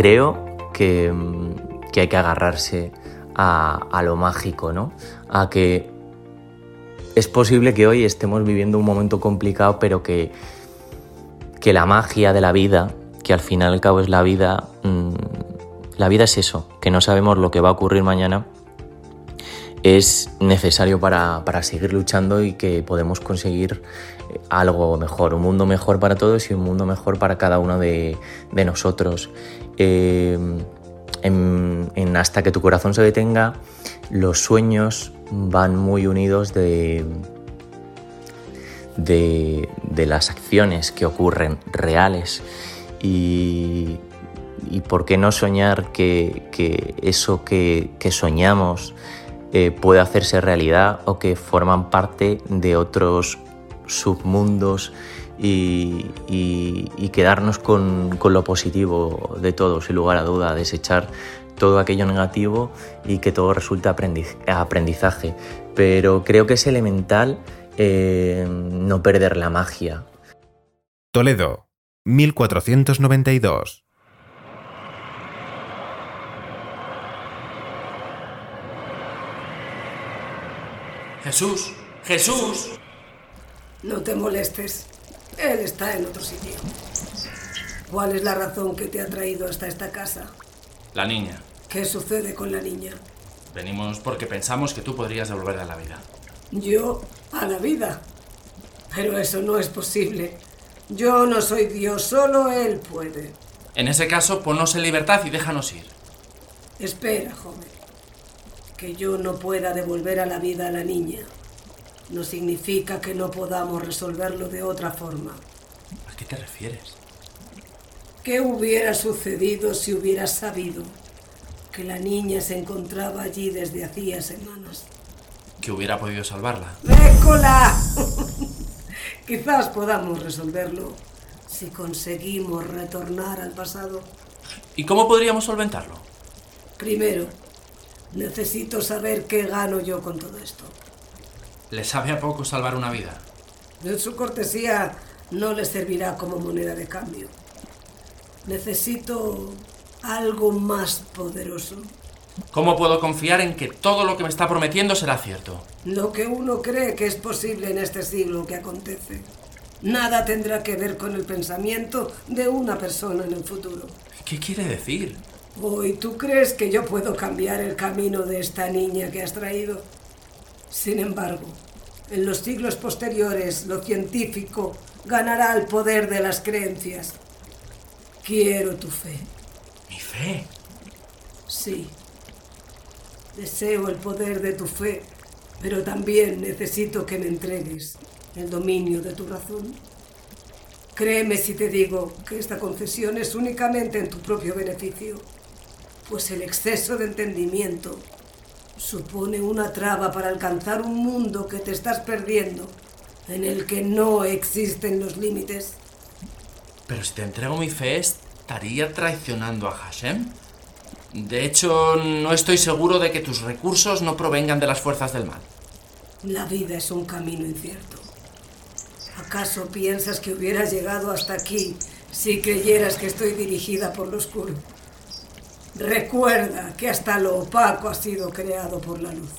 creo que, que hay que agarrarse a, a lo mágico, ¿no? A que es posible que hoy estemos viviendo un momento complicado, pero que, que la magia de la vida, que al final y al cabo es la vida, mmm, la vida es eso, que no sabemos lo que va a ocurrir mañana, es necesario para, para seguir luchando y que podemos conseguir eh, algo mejor, un mundo mejor para todos y un mundo mejor para cada uno de, de nosotros. Eh, en, Hasta que tu corazón se detenga, los sueños van muy unidos de, de, de las acciones que ocurren reales y, y por qué no soñar que, que eso que, que soñamos eh, puede hacerse realidad o que forman parte de otros submundos y, quedarnos con, con, lo positivo de todo, sin lugar a duda, desechar todo aquello negativo y que todo resulte aprendizaje. Pero creo que es elemental eh, no perder la magia. Toledo, 1492. Jesús, Jesús. No te molestes. Él está en otro sitio. ¿Cuál es la razón que te ha traído hasta esta casa? La niña. ¿Qué sucede con la niña? Venimos porque pensamos que tú podrías devolverla a la vida. ¿Yo? ¿A la vida? Pero eso no es posible. Yo no soy Dios, solo Él puede. En ese caso, ponnos en libertad y déjanos ir. Espera, joven. Que yo no pueda devolver a la vida a la niña no significa que no podamos resolverlo de otra forma. ¿A qué te refieres? ¿Qué hubiera sucedido si hubieras sabido que la niña se encontraba allí desde hacía semanas? Que hubiera podido salvarla. ¡Mécola! Quizás podamos resolverlo si conseguimos retornar al pasado. ¿Y cómo podríamos solventarlo? Primero, necesito saber qué gano yo con todo esto. ¿Le sabe a poco salvar una vida? Su cortesía no le servirá como moneda de cambio. Necesito algo más poderoso. ¿Cómo puedo confiar en que todo lo que me está prometiendo será cierto? Lo que uno cree que es posible en este siglo que acontece. Nada tendrá que ver con el pensamiento de una persona en el futuro. ¿Qué quiere decir? Hoy tú crees que yo puedo cambiar el camino de esta niña que has traído. Sin embargo, en los siglos posteriores lo científico ganará el poder de las creencias. Quiero tu fe. ¿Mi fe? Sí. Deseo el poder de tu fe, pero también necesito que me entregues el dominio de tu razón. Créeme si te digo que esta concesión es únicamente en tu propio beneficio, pues el exceso de entendimiento supone una traba para alcanzar un mundo que te estás perdiendo, en el que no existen los límites. Pero si te entrego mi fe, ¿estaría traicionando a Hashem? De hecho, no estoy seguro de que tus recursos no provengan de las fuerzas del mal. La vida es un camino incierto. ¿Acaso piensas que hubieras llegado hasta aquí si creyeras que estoy dirigida por lo oscuro? Recuerda que hasta lo opaco ha sido creado por la luz.